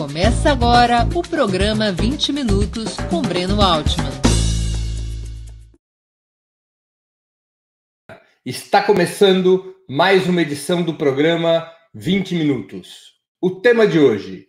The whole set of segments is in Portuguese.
Começa agora o programa 20 Minutos com Breno Altman. Está começando mais uma edição do programa 20 Minutos. O tema de hoje: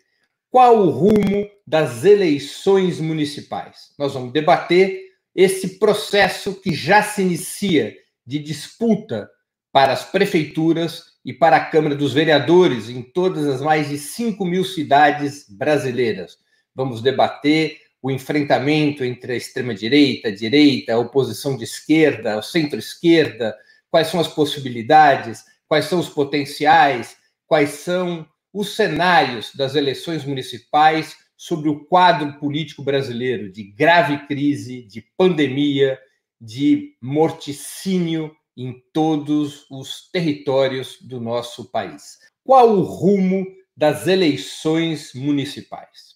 qual o rumo das eleições municipais? Nós vamos debater esse processo que já se inicia de disputa para as prefeituras e para a Câmara dos Vereadores em todas as mais de 5 mil cidades brasileiras. Vamos debater o enfrentamento entre a extrema-direita, a direita, a oposição de esquerda, o centro-esquerda, quais são as possibilidades, quais são os potenciais, quais são os cenários das eleições municipais sobre o quadro político brasileiro de grave crise, de pandemia, de morticínio em todos os territórios do nosso país. Qual o rumo das eleições municipais?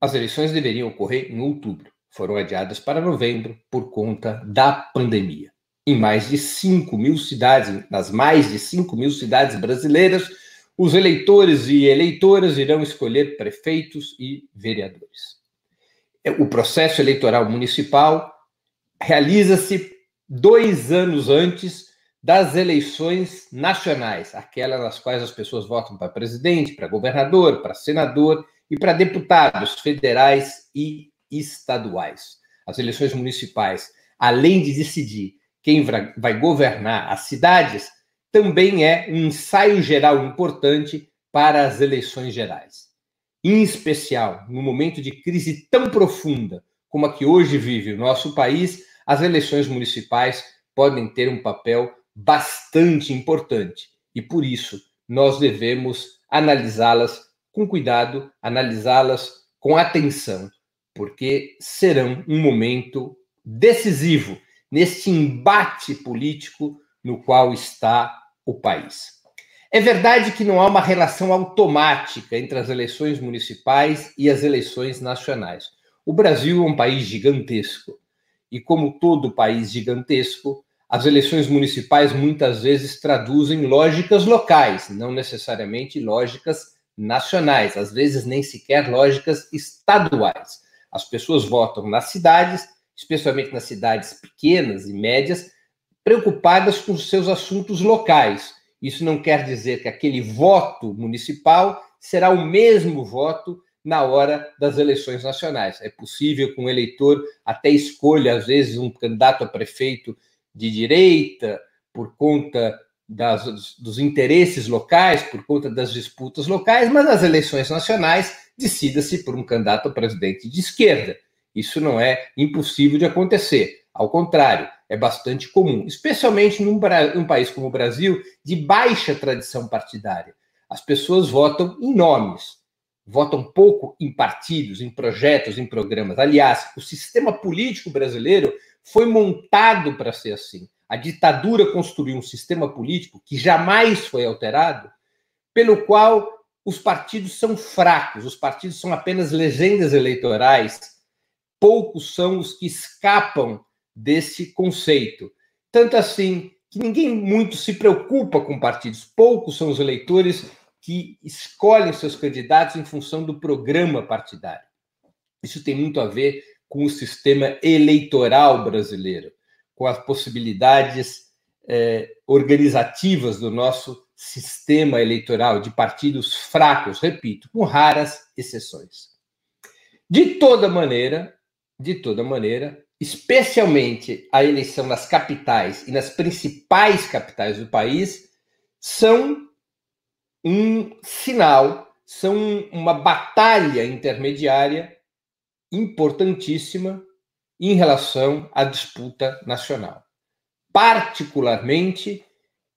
As eleições deveriam ocorrer em outubro, foram adiadas para novembro por conta da pandemia. Em mais de 5 mil cidades, nas mais de 5 mil cidades brasileiras, os eleitores e eleitoras irão escolher prefeitos e vereadores. O processo eleitoral municipal realiza-se dois anos antes das eleições nacionais, aquelas nas quais as pessoas votam para presidente, para governador, para senador e para deputados federais e estaduais. As eleições municipais, além de decidir quem vai governar as cidades, também é um ensaio geral importante para as eleições gerais. Em especial, no momento de crise tão profunda como a que hoje vive o nosso país, as eleições municipais podem ter um papel bastante importante e por isso nós devemos analisá-las com cuidado, analisá-las com atenção, porque serão um momento decisivo neste embate político no qual está o país. É verdade que não há uma relação automática entre as eleições municipais e as eleições nacionais. O Brasil é um país gigantesco e, como todo país gigantesco, as eleições municipais muitas vezes traduzem lógicas locais, não necessariamente lógicas nacionais, às vezes nem sequer lógicas estaduais. As pessoas votam nas cidades, especialmente nas cidades pequenas e médias, preocupadas com seus assuntos locais. Isso não quer dizer que aquele voto municipal será o mesmo voto na hora das eleições nacionais. É possível que um eleitor até escolha, às vezes, um candidato a prefeito de direita por conta das, dos interesses locais, por conta das disputas locais, mas nas eleições nacionais decida-se por um candidato a presidente de esquerda. Isso não é impossível de acontecer. Ao contrário, é bastante comum, especialmente num, num país como o Brasil, de baixa tradição partidária. As pessoas votam em nomes, votam pouco em partidos, em projetos, em programas. Aliás, o sistema político brasileiro foi montado para ser assim. A ditadura construiu um sistema político que jamais foi alterado, pelo qual os partidos são fracos, os partidos são apenas legendas eleitorais, poucos são os que escapam desse conceito. Tanto assim que ninguém muito se preocupa com partidos, poucos são os eleitores que escolhem seus candidatos em função do programa partidário. Isso tem muito a ver com o sistema eleitoral brasileiro, com as possibilidades eh, organizativas do nosso sistema eleitoral de partidos fracos, repito, com raras exceções. De toda maneira, de toda maneira, especialmente a eleição nas capitais e nas principais capitais do país, são um sinal, são uma batalha intermediária importantíssima em relação à disputa nacional. Particularmente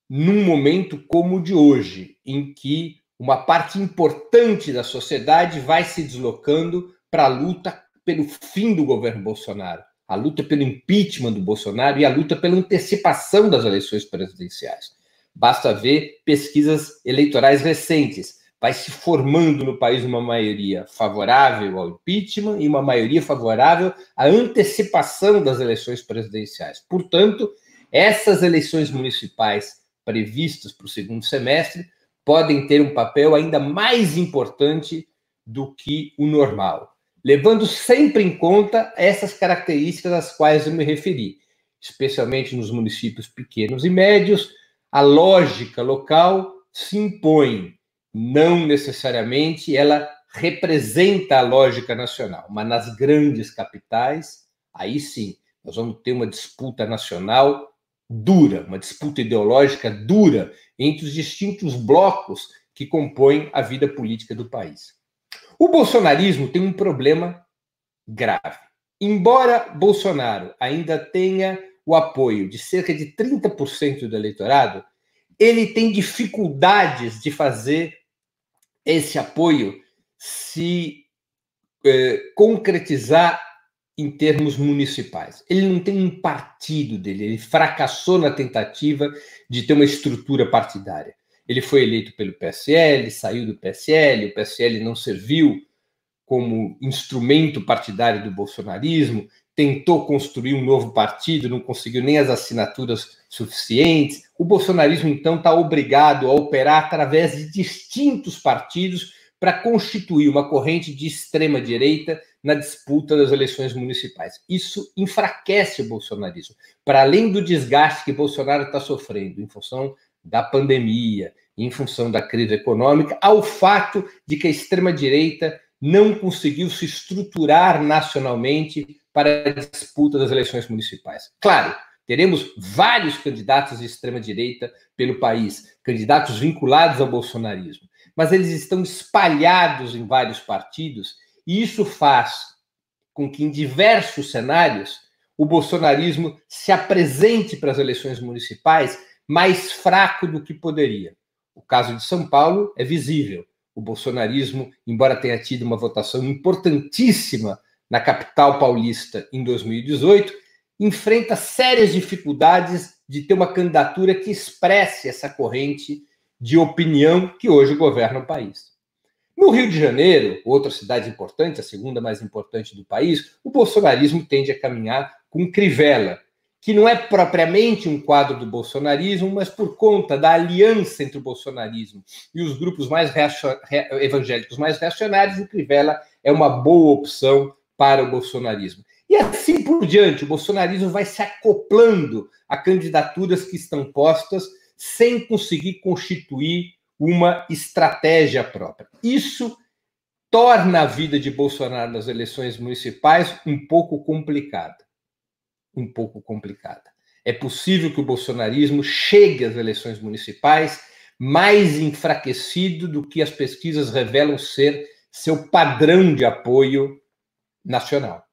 num momento como o de hoje, em que uma parte importante da sociedade vai se deslocando para a luta pelo fim do governo Bolsonaro, a luta pelo impeachment do Bolsonaro e a luta pela antecipação das eleições presidenciais. Basta ver pesquisas eleitorais recentes. Vai se formando no país uma maioria favorável ao impeachment e uma maioria favorável à antecipação das eleições presidenciais. Portanto, essas eleições municipais previstas para o segundo semestre podem ter um papel ainda mais importante do que o normal, levando sempre em conta essas características às quais eu me referi, especialmente nos municípios pequenos e médios, a lógica local se impõe, não necessariamente ela representa a lógica nacional, mas nas grandes capitais, aí sim, nós vamos ter uma disputa nacional dura, uma disputa ideológica dura entre os distintos blocos que compõem a vida política do país. O bolsonarismo tem um problema grave. Embora Bolsonaro ainda tenha o apoio de cerca de 30% do eleitorado, ele tem dificuldades de fazer esse apoio se eh, concretizar em termos municipais. Ele não tem um partido dele, ele fracassou na tentativa de ter uma estrutura partidária. Ele foi eleito pelo PSL, saiu do PSL, o PSL não serviu como instrumento partidário do bolsonarismo, tentou construir um novo partido, não conseguiu nem as assinaturas suficientes. O bolsonarismo, então, está obrigado a operar através de distintos partidos para constituir uma corrente de extrema-direita na disputa das eleições municipais. Isso enfraquece o bolsonarismo. Para além do desgaste que Bolsonaro está sofrendo em função da pandemia, em função da crise econômica, ao fato de que a extrema-direita não conseguiu se estruturar nacionalmente para a disputa das eleições municipais. Claro, teremos vários candidatos de extrema-direita pelo país, candidatos vinculados ao bolsonarismo mas eles estão espalhados em vários partidos, e isso faz com que, em diversos cenários, o bolsonarismo se apresente para as eleições municipais mais fraco do que poderia. O caso de São Paulo é visível. O bolsonarismo, embora tenha tido uma votação importantíssima na capital paulista em 2018, enfrenta sérias dificuldades de ter uma candidatura que expresse essa corrente de opinião que hoje governa o país. No Rio de Janeiro, outra cidade importante, a segunda mais importante do país, o bolsonarismo tende a caminhar com Crivella, que não é propriamente um quadro do bolsonarismo, mas por conta da aliança entre o bolsonarismo e os grupos mais evangélicos mais reacionários, o Crivella é uma boa opção para o bolsonarismo. E assim por diante, o bolsonarismo vai se acoplando a candidaturas que estão postas sem conseguir constituir uma estratégia própria. Isso torna a vida de Bolsonaro nas eleições municipais um pouco complicada. Um pouco complicada. É possível que o bolsonarismo chegue às eleições municipais mais enfraquecido do que as pesquisas revelam ser seu padrão de apoio nacional.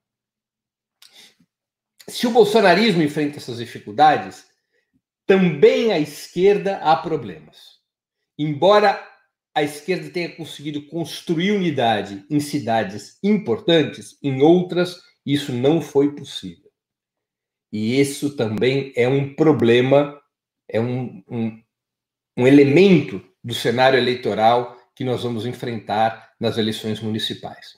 Se o bolsonarismo enfrenta essas dificuldades, também à esquerda há problemas. Embora a esquerda tenha conseguido construir unidade em cidades importantes, em outras isso não foi possível. E isso também é um problema, é um, um, um elemento do cenário eleitoral que nós vamos enfrentar nas eleições municipais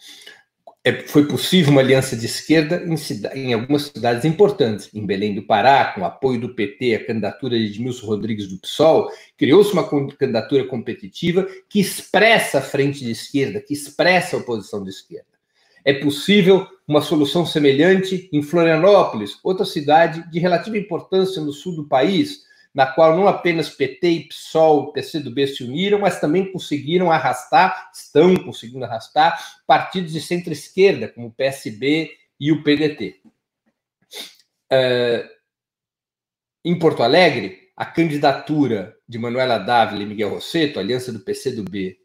é, foi possível uma aliança de esquerda em, em, algumas cidades importantes. Em Belém do Pará, com apoio do PT, a candidatura de Edmilson Rodrigues do PSOL, criou-se uma candidatura competitiva que expressa a frente de esquerda, que expressa a oposição de esquerda. É possível uma solução semelhante em Florianópolis, outra cidade de relativa importância no sul do país, na qual não apenas PT e PSOL PCdoB se uniram, mas também conseguiram arrastar, estão conseguindo arrastar, partidos de centro-esquerda, como o PSB e o PDT. Uh, em Porto Alegre, a candidatura de Manuela Dávila e Miguel Rosseto, aliança do PCdoB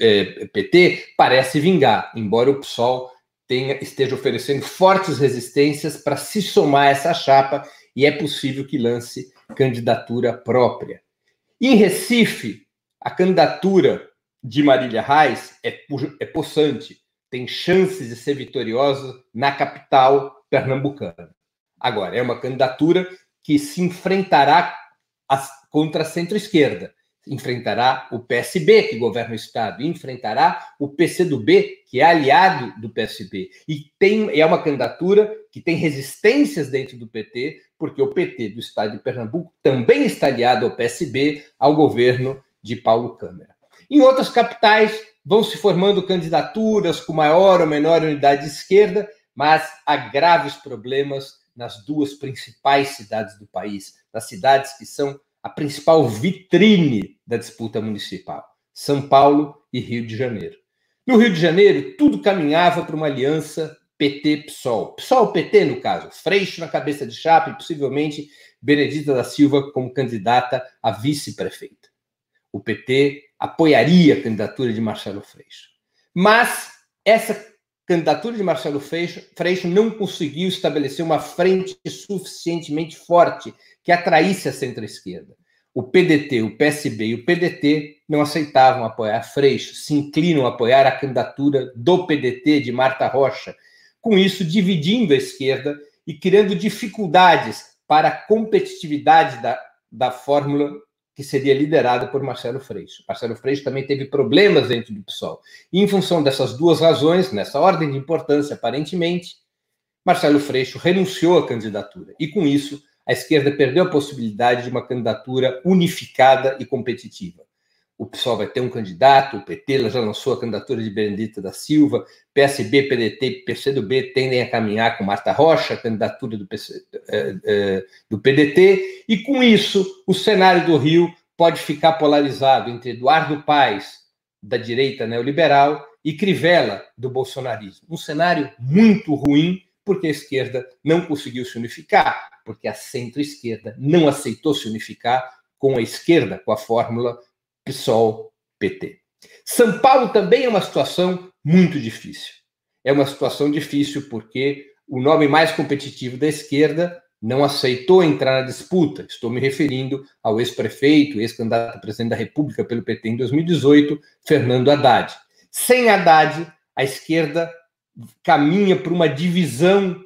eh, PT, parece vingar, embora o PSOL tenha, esteja oferecendo fortes resistências para se somar a essa chapa e é possível que lance candidatura própria. Em Recife, a candidatura de Marília Reis é, é possante, tem chances de ser vitoriosa na capital pernambucana. Agora, é uma candidatura que se enfrentará contra a centro-esquerda enfrentará o PSB, que governa o Estado, e enfrentará o PCdoB, que é aliado do PSB. E tem, é uma candidatura que tem resistências dentro do PT, porque o PT do Estado de Pernambuco também está aliado ao PSB, ao governo de Paulo Câmara. Em outras capitais, vão se formando candidaturas com maior ou menor unidade de esquerda, mas há graves problemas nas duas principais cidades do país, nas cidades que são a principal vitrine da disputa municipal, São Paulo e Rio de Janeiro. No Rio de Janeiro, tudo caminhava para uma aliança PT-PSOL. PSOL-PT, no caso, Freixo na cabeça de chapa e possivelmente Benedita da Silva como candidata a vice-prefeita. O PT apoiaria a candidatura de Marcelo Freixo. Mas essa candidatura de Marcelo Freixo, não conseguiu estabelecer uma frente suficientemente forte que atraísse a centro-esquerda. O PDT, o PSB e o PDT não aceitavam apoiar Freixo, se inclinam a apoiar a candidatura do PDT de Marta Rocha, com isso dividindo a esquerda e criando dificuldades para a competitividade da, da fórmula que seria liderada por Marcelo Freixo. Marcelo Freixo também teve problemas dentro do PSOL. E em função dessas duas razões, nessa ordem de importância, aparentemente, Marcelo Freixo renunciou à candidatura. E com isso, a esquerda perdeu a possibilidade de uma candidatura unificada e competitiva o PSOL vai ter um candidato, o PT já lançou a candidatura de Benedita da Silva, PSB, PDT e PCdoB tendem a caminhar com Marta Rocha, candidatura do, PC, eh, eh, do PDT, e com isso o cenário do Rio pode ficar polarizado entre Eduardo Paes, da direita neoliberal, e Crivella, do bolsonarismo. Um cenário muito ruim, porque a esquerda não conseguiu se unificar, porque a centro-esquerda não aceitou se unificar com a esquerda, com a fórmula PSOL, PT. São Paulo também é uma situação muito difícil. É uma situação difícil porque o nome mais competitivo da esquerda não aceitou entrar na disputa. Estou me referindo ao ex-prefeito, ex-candidato a presidente da República pelo PT em 2018, Fernando Haddad. Sem Haddad, a esquerda caminha para uma divisão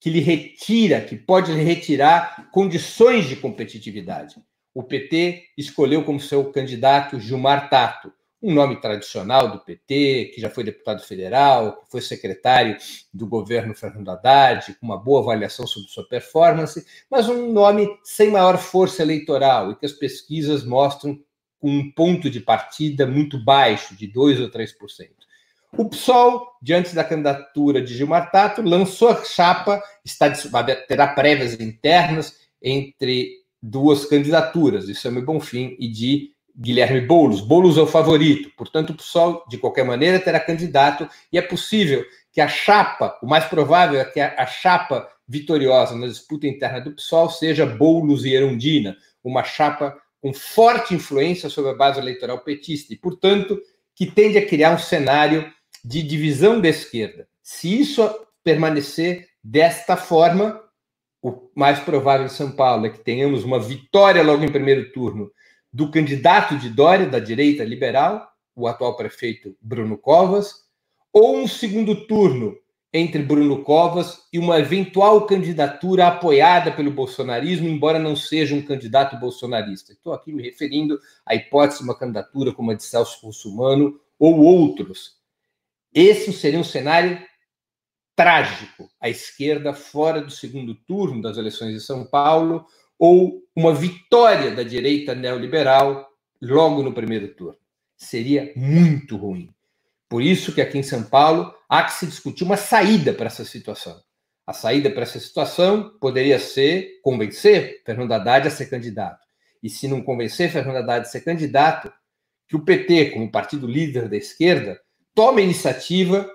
que lhe retira, que pode lhe retirar condições de competitividade o PT escolheu como seu candidato Gilmar Tato, um nome tradicional do PT, que já foi deputado federal, que foi secretário do governo Fernando Haddad, com uma boa avaliação sobre sua performance, mas um nome sem maior força eleitoral e que as pesquisas mostram com um ponto de partida muito baixo, de 2 ou 3%. O PSOL, diante da candidatura de Gilmar Tato, lançou a chapa, está, terá prévias internas entre duas candidaturas, de Samuel Bonfim e de Guilherme Boulos. Boulos é o favorito, portanto, o PSOL, de qualquer maneira, terá candidato e é possível que a chapa, o mais provável é que a, a chapa vitoriosa na disputa interna do PSOL seja Boulos e Erundina, uma chapa com forte influência sobre a base eleitoral petista e, portanto, que tende a criar um cenário de divisão da esquerda. Se isso permanecer desta forma, o mais provável em São Paulo é que tenhamos uma vitória logo em primeiro turno do candidato de Dória, da direita liberal, o atual prefeito Bruno Covas, ou um segundo turno entre Bruno Covas e uma eventual candidatura apoiada pelo bolsonarismo, embora não seja um candidato bolsonarista. Estou aqui me referindo à hipótese de uma candidatura como a de Celso Russumano ou outros. Esse seria um cenário trágico a esquerda fora do segundo turno das eleições de São Paulo ou uma vitória da direita neoliberal logo no primeiro turno. Seria muito ruim. Por isso que aqui em São Paulo há que se discutir uma saída para essa situação. A saída para essa situação poderia ser convencer Fernando Haddad a ser candidato. E se não convencer Fernando Haddad a ser candidato, que o PT, como partido líder da esquerda, tome a iniciativa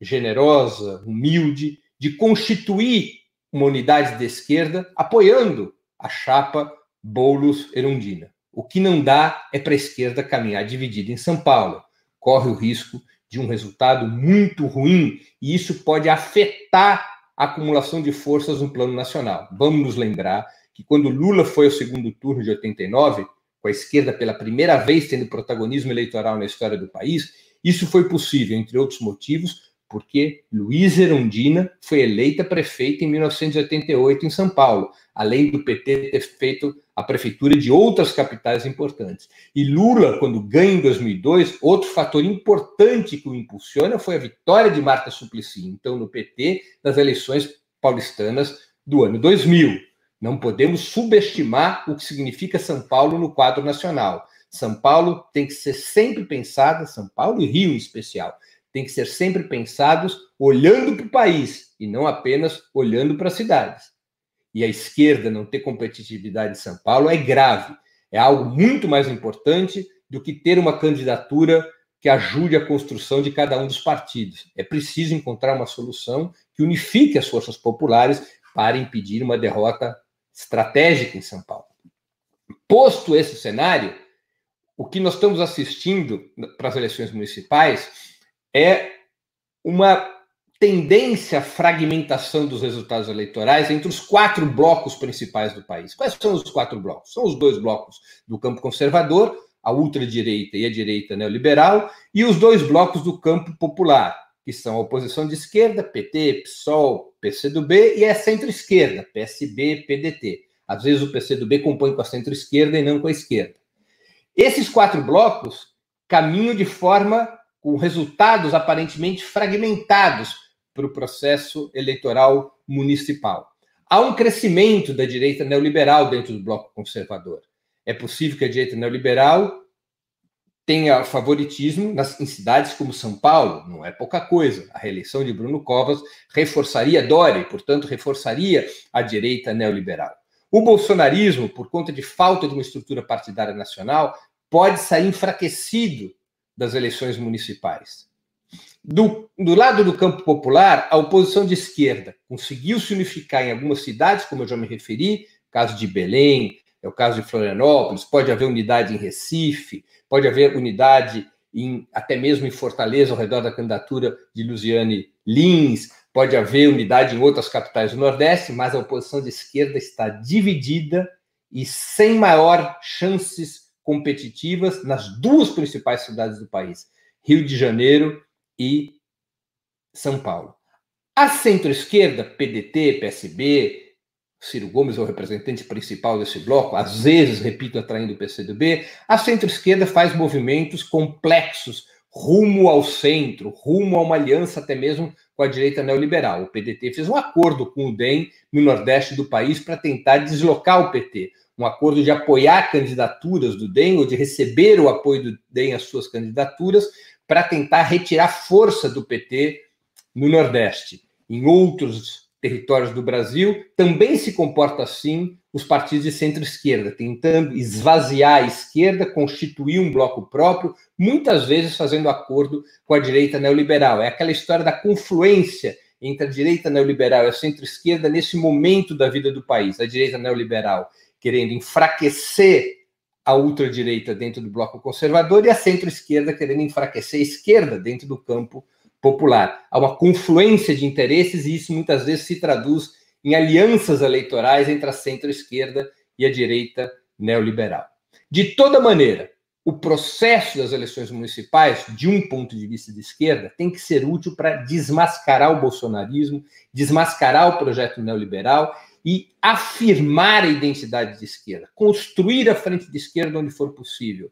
generosa, humilde, de constituir uma unidade de esquerda apoiando a chapa Boulos-Erundina. O que não dá é para a esquerda caminhar dividida em São Paulo. Corre o risco de um resultado muito ruim e isso pode afetar a acumulação de forças no plano nacional. Vamos nos lembrar que quando Lula foi ao segundo turno de 89, com a esquerda pela primeira vez tendo protagonismo eleitoral na história do país, isso foi possível, entre outros motivos, porque Luiz Erundina foi eleita prefeita em 1988 em São Paulo, além do PT ter feito a prefeitura de outras capitais importantes. E Lula, quando ganha em 2002, outro fator importante que o impulsiona foi a vitória de Marta Suplicy, então no PT, nas eleições paulistanas do ano 2000. Não podemos subestimar o que significa São Paulo no quadro nacional. São Paulo tem que ser sempre pensada, São Paulo e Rio em especial, tem que ser sempre pensados olhando para o país e não apenas olhando para as cidades. E a esquerda não ter competitividade em São Paulo é grave, é algo muito mais importante do que ter uma candidatura que ajude a construção de cada um dos partidos. É preciso encontrar uma solução que unifique as forças populares para impedir uma derrota estratégica em São Paulo. Posto esse cenário, o que nós estamos assistindo para as eleições municipais é uma tendência à fragmentação dos resultados eleitorais entre os quatro blocos principais do país. Quais são os quatro blocos? São os dois blocos do campo conservador, a ultradireita e a direita neoliberal, e os dois blocos do campo popular, que são a oposição de esquerda, PT, PSOL, PCdoB, e a centro-esquerda, PSB, PDT. Às vezes o PCdoB compõe com a centro-esquerda e não com a esquerda. Esses quatro blocos caminham de forma com resultados aparentemente fragmentados para o processo eleitoral municipal. Há um crescimento da direita neoliberal dentro do bloco conservador. É possível que a direita neoliberal tenha favoritismo nas, em cidades como São Paulo, não é pouca coisa. A reeleição de Bruno Covas reforçaria Dória e, portanto, reforçaria a direita neoliberal. O bolsonarismo, por conta de falta de uma estrutura partidária nacional, pode sair enfraquecido das eleições municipais. Do, do, lado do campo popular, a oposição de esquerda conseguiu se unificar em algumas cidades, como eu já me referi, caso de Belém, é o caso de Florianópolis, pode haver unidade em Recife, pode haver unidade em, até mesmo em Fortaleza, ao redor da candidatura de Luziane Lins, pode haver unidade em outras capitais do Nordeste, mas a oposição de esquerda está dividida e sem maior chances competitivas nas duas principais cidades do país, Rio de Janeiro e São Paulo. A centro-esquerda, PDT, PSB, Ciro Gomes é o representante principal desse bloco, às vezes, repito, atraindo o PCdoB, a centro-esquerda faz movimentos complexos rumo ao centro, rumo a uma aliança até mesmo com a direita neoliberal. O PDT fez um acordo com o DEM no nordeste do país para tentar deslocar o PT, um acordo de apoiar candidaturas do DEM ou de receber o apoio do DEM às suas candidaturas para tentar retirar força do PT no Nordeste. Em outros territórios do Brasil, também se comporta assim os partidos de centro-esquerda, tentando esvaziar a esquerda, constituir um bloco próprio, muitas vezes fazendo acordo com a direita neoliberal. É aquela história da confluência entre a direita neoliberal e a centro-esquerda nesse momento da vida do país. A direita neoliberal querendo enfraquecer a ultradireita dentro do bloco conservador e a centro-esquerda querendo enfraquecer a esquerda dentro do campo popular. Há uma confluência de interesses e isso muitas vezes se traduz em alianças eleitorais entre a centro-esquerda e a direita neoliberal. De toda maneira, o processo das eleições municipais, de um ponto de vista de esquerda, tem que ser útil para desmascarar o bolsonarismo, desmascarar o projeto neoliberal e afirmar a identidade de esquerda, construir a frente de esquerda onde for possível,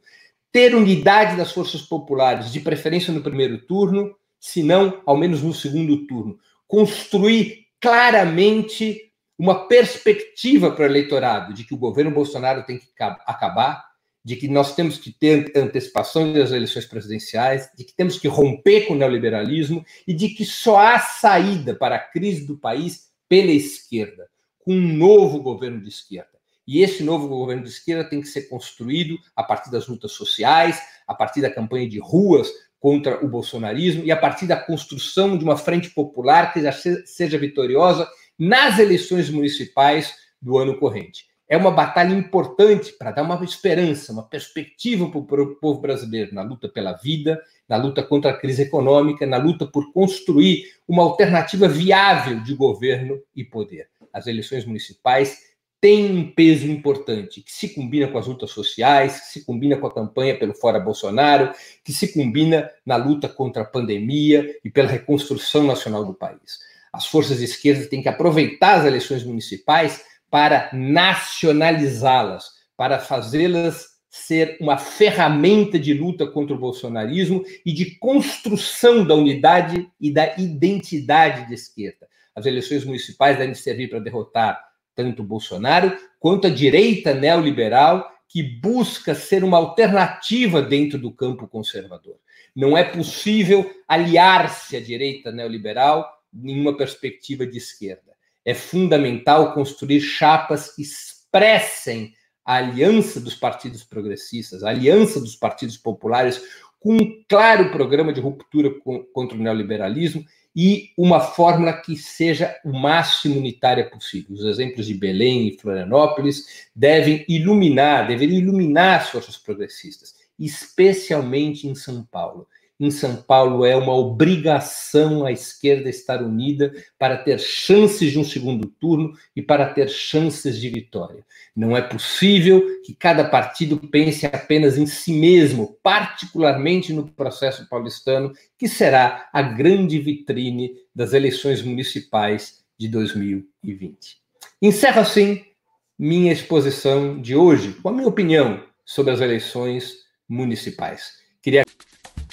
ter unidade das forças populares, de preferência no primeiro turno, se não, ao menos no segundo turno. Construir claramente uma perspectiva para o eleitorado de que o governo Bolsonaro tem que acabar, de que nós temos que ter antecipação das eleições presidenciais, de que temos que romper com o neoliberalismo e de que só há saída para a crise do país pela esquerda, com um novo governo de esquerda. E esse novo governo de esquerda tem que ser construído a partir das lutas sociais, a partir da campanha de ruas contra o bolsonarismo e a partir da construção de uma frente popular que já seja vitoriosa nas eleições municipais do ano corrente. É uma batalha importante para dar uma esperança, uma perspectiva para o povo brasileiro na luta pela vida, na luta contra a crise econômica, na luta por construir uma alternativa viável de governo e poder. As eleições municipais tem um peso importante, que se combina com as lutas sociais, que se combina com a campanha pelo Fora Bolsonaro, que se combina na luta contra a pandemia e pela reconstrução nacional do país. As forças de esquerda têm que aproveitar as eleições municipais para nacionalizá-las, para fazê-las ser uma ferramenta de luta contra o bolsonarismo e de construção da unidade e da identidade de esquerda. As eleições municipais devem servir para derrotar tanto Bolsonaro quanto a direita neoliberal que busca ser uma alternativa dentro do campo conservador. Não é possível aliar-se à direita neoliberal em uma perspectiva de esquerda. É fundamental construir chapas que expressem a aliança dos partidos progressistas, a aliança dos partidos populares, com um claro programa de ruptura contra o neoliberalismo e uma fórmula que seja o máximo unitária possível. Os exemplos de Belém e Florianópolis devem iluminar, deveriam iluminar as forças progressistas, especialmente em São Paulo em São Paulo é uma obrigação a esquerda estar unida para ter chances de um segundo turno e para ter chances de vitória. Não é possível que cada partido pense apenas em si mesmo, particularmente no processo paulistano, que será a grande vitrine das eleições municipais de 2020. Encerro assim minha exposição de hoje com a minha opinião sobre as eleições municipais. Queria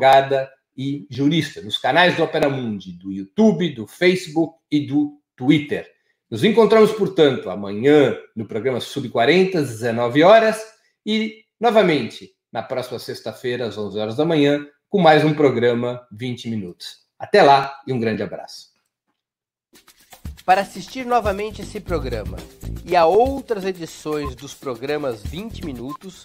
Advogada e jurista, nos canais do Opera Mundi, do YouTube, do Facebook e do Twitter. Nos encontramos, portanto, amanhã no programa Sub 40, às 19 horas, e novamente na próxima sexta-feira, às 11 horas da manhã, com mais um programa 20 minutos. Até lá e um grande abraço. Para assistir novamente esse programa e a outras edições dos programas 20 minutos,